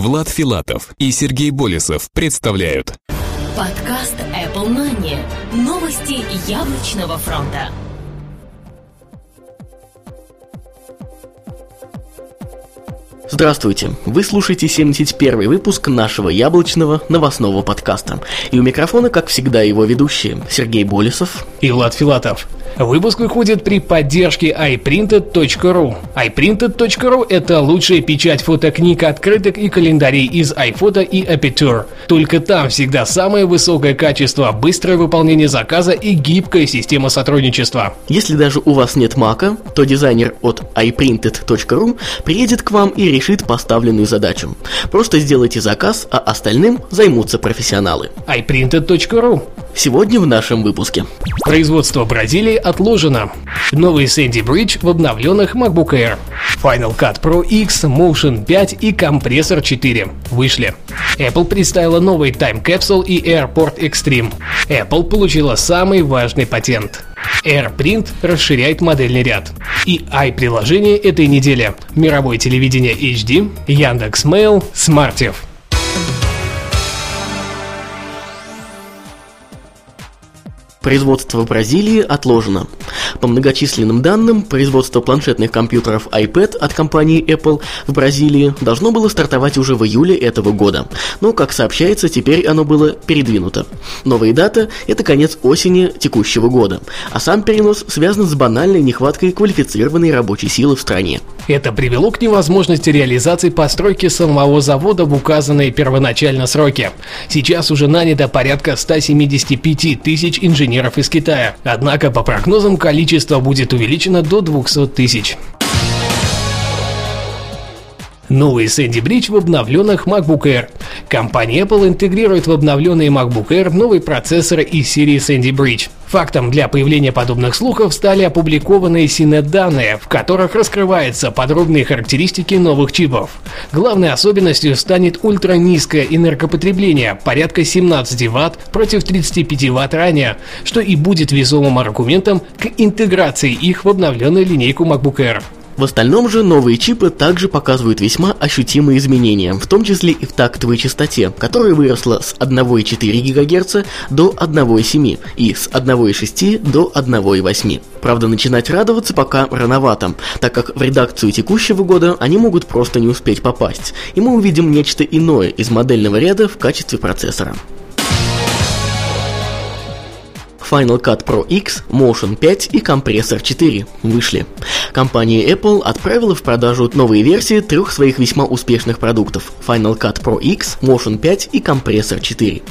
Влад Филатов и Сергей Болесов представляют Подкаст Apple Money. Новости яблочного фронта. Здравствуйте! Вы слушаете 71 выпуск нашего яблочного новостного подкаста. И у микрофона, как всегда, его ведущие Сергей Болесов и Влад Филатов. Выпуск выходит при поддержке iPrinted.ru. iPrinted.ru – это лучшая печать фотокниг, открыток и календарей из iPhoto и Aperture. Только там всегда самое высокое качество, быстрое выполнение заказа и гибкая система сотрудничества. Если даже у вас нет мака, то дизайнер от iPrinted.ru приедет к вам и решит поставленную задачу. Просто сделайте заказ, а остальным займутся профессионалы. iPrinted.ru Сегодня в нашем выпуске. Производство Бразилии отложено. Новый Sandy Bridge в обновленных MacBook Air. Final Cut Pro X, Motion 5 и компрессор 4 вышли. Apple представила новый Time Capsule и AirPort Extreme. Apple получила самый важный патент. AirPrint расширяет модельный ряд. И i-приложение этой недели. Мировое телевидение HD, Яндекс.Mail, Smartiv. Производство в Бразилии отложено. По многочисленным данным, производство планшетных компьютеров iPad от компании Apple в Бразилии должно было стартовать уже в июле этого года. Но, как сообщается, теперь оно было передвинуто. Новая дата – это конец осени текущего года, а сам перенос связан с банальной нехваткой квалифицированной рабочей силы в стране. Это привело к невозможности реализации постройки самого завода в указанные первоначально сроки. Сейчас уже нанято порядка 175 тысяч инженеров инженеров из Китая. Однако, по прогнозам, количество будет увеличено до 200 тысяч. Новый Sandy Bridge в обновленных MacBook Air. Компания Apple интегрирует в обновленные MacBook Air новый процессор из серии Sandy Bridge. Фактом для появления подобных слухов стали опубликованные CNET-данные, в которых раскрываются подробные характеристики новых чипов. Главной особенностью станет ультранизкое энергопотребление, порядка 17 Вт против 35 Вт ранее, что и будет весомым аргументом к интеграции их в обновленную линейку MacBook Air. В остальном же новые чипы также показывают весьма ощутимые изменения, в том числе и в тактовой частоте, которая выросла с 1,4 ГГц до 1,7 и с 1,6 до 1,8. Правда, начинать радоваться пока рановато, так как в редакцию текущего года они могут просто не успеть попасть, и мы увидим нечто иное из модельного ряда в качестве процессора. Final Cut Pro X, Motion 5 и компрессор 4 вышли. Компания Apple отправила в продажу новые версии трех своих весьма успешных продуктов Final Cut Pro X, Motion 5 и компрессор 4.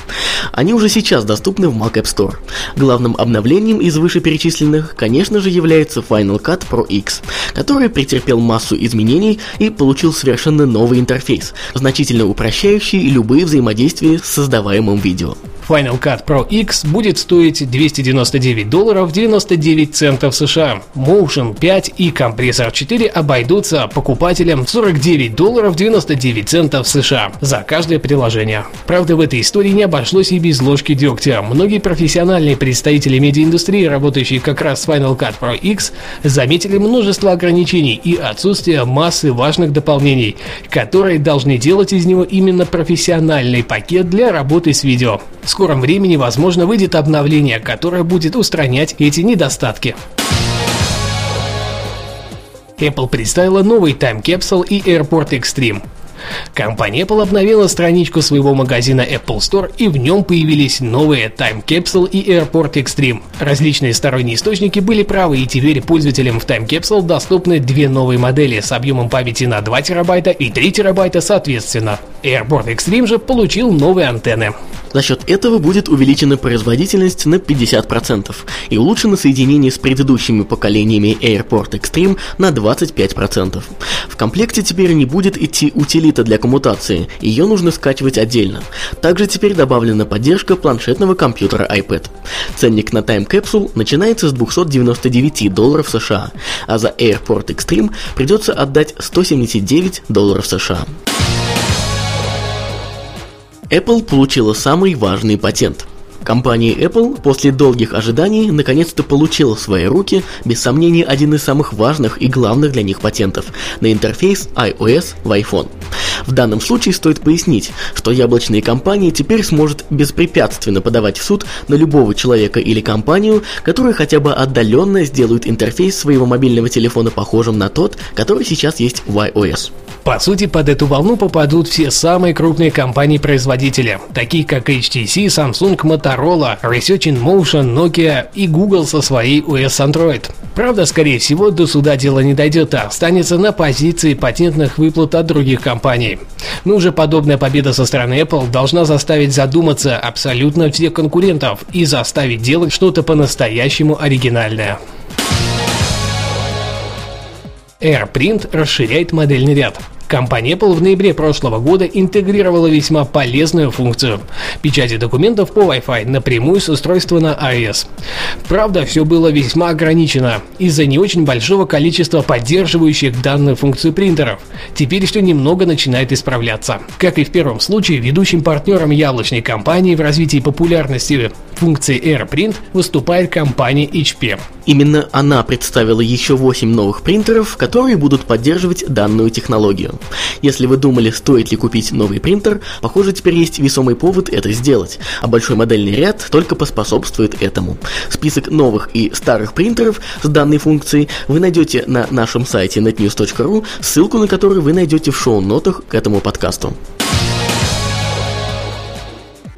Они уже сейчас доступны в Mac App Store. Главным обновлением из вышеперечисленных, конечно же, является Final Cut Pro X, который претерпел массу изменений и получил совершенно новый интерфейс, значительно упрощающий любые взаимодействия с создаваемым видео. Final Cut Pro X будет стоить 299 долларов 99 центов США. Motion 5 и компрессор 4 обойдутся покупателям в 49 долларов 99 центов США за каждое приложение. Правда, в этой истории не обошлось и без ложки дегтя. Многие профессиональные представители медиаиндустрии, работающие как раз с Final Cut Pro X, заметили множество ограничений и отсутствие массы важных дополнений, которые должны делать из него именно профессиональный пакет для работы с видео скором времени, возможно, выйдет обновление, которое будет устранять эти недостатки. Apple представила новый Time Capsule и AirPort Extreme. Компания Apple обновила страничку своего магазина Apple Store и в нем появились новые Time Capsule и Airport Extreme. Различные сторонние источники были правы и теперь пользователям в Time Capsule доступны две новые модели с объемом памяти на 2 терабайта и 3 терабайта соответственно. Airport Extreme же получил новые антенны. За счет этого будет увеличена производительность на 50% и улучшено соединение с предыдущими поколениями AirPort Extreme на 25%. В комплекте теперь не будет идти утилита для коммутации, ее нужно скачивать отдельно. Также теперь добавлена поддержка планшетного компьютера iPad. Ценник на Time Capsule начинается с 299 долларов США, а за AirPort Extreme придется отдать 179 долларов США. Apple получила самый важный патент. Компания Apple после долгих ожиданий наконец-то получила в свои руки, без сомнения, один из самых важных и главных для них патентов на интерфейс iOS в iPhone. В данном случае стоит пояснить, что яблочная компания теперь сможет беспрепятственно подавать в суд на любого человека или компанию, которые хотя бы отдаленно сделают интерфейс своего мобильного телефона похожим на тот, который сейчас есть в iOS. По сути, под эту волну попадут все самые крупные компании-производители, такие как HTC, Samsung, Motorola, Research in Motion, Nokia и Google со своей OS Android. Правда, скорее всего, до суда дело не дойдет, а останется на позиции патентных выплат от других компаний. Но уже подобная победа со стороны Apple должна заставить задуматься абсолютно всех конкурентов и заставить делать что-то по-настоящему оригинальное. AirPrint расширяет модельный ряд. Компания Apple в ноябре прошлого года интегрировала весьма полезную функцию – печати документов по Wi-Fi напрямую с устройства на iOS. Правда, все было весьма ограничено из-за не очень большого количества поддерживающих данную функцию принтеров. Теперь все немного начинает исправляться. Как и в первом случае, ведущим партнером яблочной компании в развитии популярности функции AirPrint выступает компания HP. Именно она представила еще 8 новых принтеров, которые будут поддерживать данную технологию. Если вы думали, стоит ли купить новый принтер, похоже, теперь есть весомый повод это сделать, а большой модельный ряд только поспособствует этому. Список новых и старых принтеров с данной функцией вы найдете на нашем сайте netnews.ru, ссылку на который вы найдете в шоу-нотах к этому подкасту.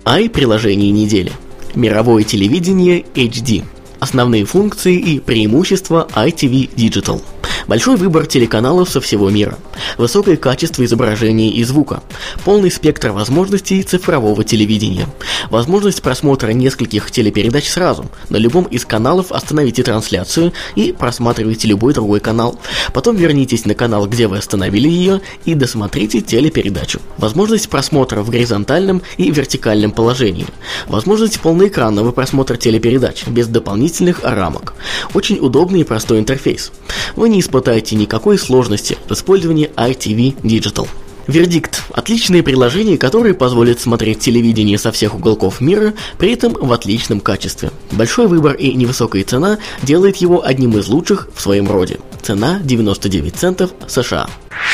Ай приложение недели. Мировое телевидение HD. Основные функции и преимущества ITV Digital. Большой выбор телеканалов со всего мира, высокое качество изображения и звука, полный спектр возможностей цифрового телевидения, возможность просмотра нескольких телепередач сразу. На любом из каналов остановите трансляцию и просматривайте любой другой канал. Потом вернитесь на канал, где вы остановили ее, и досмотрите телепередачу. Возможность просмотра в горизонтальном и вертикальном положении. Возможность полноэкранного просмотра телепередач без дополнительных рамок. Очень удобный и простой интерфейс. Вы не испытаете никакой сложности в использовании ITV Digital. Вердикт. Отличное приложение, которое позволит смотреть телевидение со всех уголков мира, при этом в отличном качестве. Большой выбор и невысокая цена делает его одним из лучших в своем роде. Цена 99 центов США.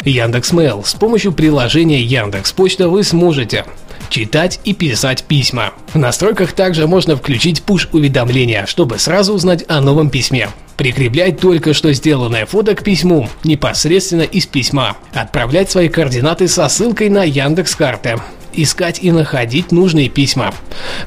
Яндекс.Мейл. С помощью приложения Яндекс Почта вы сможете читать и писать письма. В настройках также можно включить пуш-уведомления, чтобы сразу узнать о новом письме. Прикреплять только что сделанное фото к письму непосредственно из письма. Отправлять свои координаты со ссылкой на Яндекс карты искать и находить нужные письма,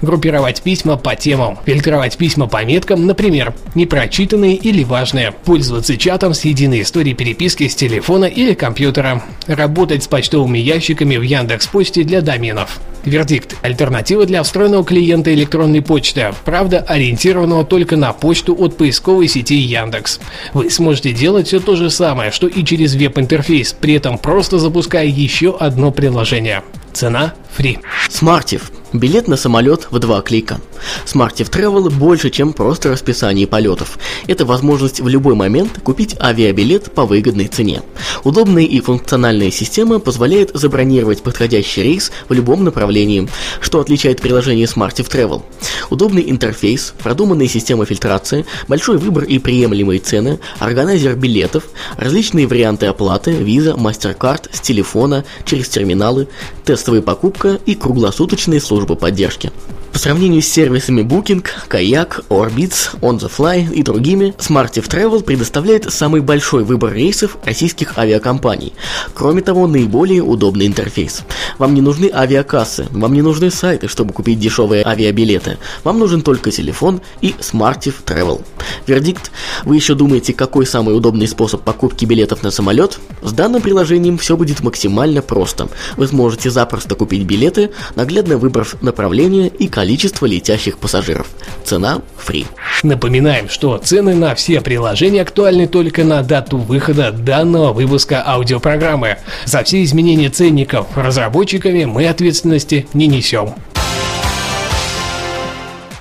группировать письма по темам, фильтровать письма по меткам, например, непрочитанные или важные, пользоваться чатом с единой историей переписки с телефона или компьютера, работать с почтовыми ящиками в Яндекс.Почте для доменов. Вердикт. Альтернатива для встроенного клиента электронной почты, правда ориентированного только на почту от поисковой сети Яндекс. Вы сможете делать все то же самое, что и через веб-интерфейс, при этом просто запуская еще одно приложение. Цена free. Смартив. Билет на самолет в два клика. Smartive Travel больше, чем просто расписание полетов. Это возможность в любой момент купить авиабилет по выгодной цене. Удобная и функциональная система позволяет забронировать подходящий рейс в любом направлении, что отличает приложение Smartive Travel. Удобный интерфейс, продуманная система фильтрации, большой выбор и приемлемые цены, органайзер билетов, различные варианты оплаты, виза, MasterCard, с телефона, через терминалы, тестовая покупка и круглосуточные службы поддержки. По сравнению с сервисами Booking, Kayak, Orbitz, On the Fly и другими, Smartive Travel предоставляет самый большой выбор рейсов российских авиакомпаний. Кроме того, наиболее удобный интерфейс. Вам не нужны авиакассы, вам не нужны сайты, чтобы купить дешевые авиабилеты. Вам нужен только телефон и Smartive Travel. Вердикт. Вы еще думаете, какой самый удобный способ покупки билетов на самолет? С данным приложением все будет максимально просто. Вы сможете запросто купить билеты, наглядно выбрав направление и количество летящих пассажиров. Цена free. Напоминаем, что цены на все приложения актуальны только на дату выхода данного выпуска аудиопрограммы. За все изменения ценников разработчиками мы ответственности не несем.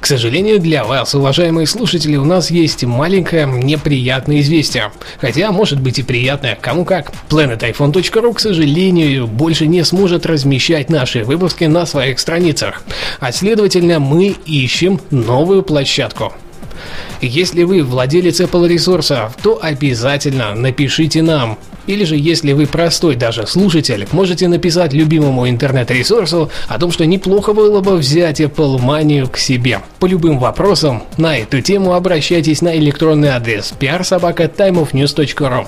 Сожалению для вас, уважаемые слушатели, у нас есть маленькое неприятное известие. Хотя, может быть и приятное, кому как. planetiphone.ru, к сожалению, больше не сможет размещать наши выпуски на своих страницах. А следовательно, мы ищем новую площадку. Если вы владелец Apple ресурсов, то обязательно напишите нам. Или же, если вы простой даже слушатель, можете написать любимому интернет-ресурсу о том, что неплохо было бы взять Apple Money к себе. По любым вопросам на эту тему обращайтесь на электронный адрес prsobaka.timeofnews.ru.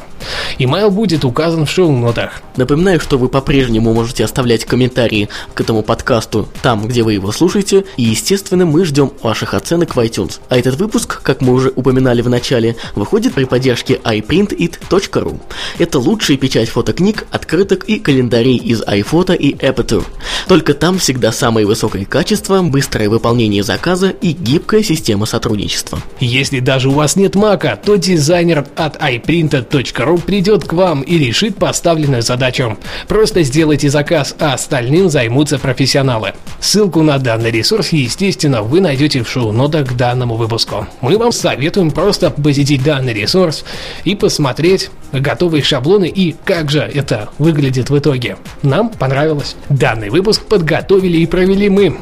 Имейл будет указан в шоу-нотах. Напоминаю, что вы по-прежнему можете оставлять комментарии к этому подкасту там, где вы его слушаете, и, естественно, мы ждем ваших оценок в iTunes. А этот выпуск, как мы уже упоминали в начале, выходит при поддержке iPrintIt.ru. Это лучшая печать фотокниг, открыток и календарей из iPhoto и Aperture. Только там всегда самое высокое качество, быстрое выполнение заказа и гибкая система сотрудничества. Если даже у вас нет мака, то дизайнер от iPrinted.ru придет к вам и решит поставленную задачу. Просто сделайте заказ, а остальным займутся профессионалы. Ссылку на данный ресурс, естественно, вы найдете в шоу-нотах к данному выпуску. Мы вам советуем просто посетить данный ресурс и посмотреть готовые шаблоны и как же это выглядит в итоге. Нам понравилось. Данный выпуск подготовили и провели мы.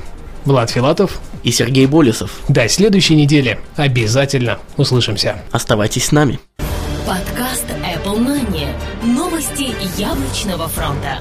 Влад Филатов и Сергей Болесов. До следующей недели. Обязательно услышимся. Оставайтесь с нами. Подкаст Apple Money. Новости яблочного фронта.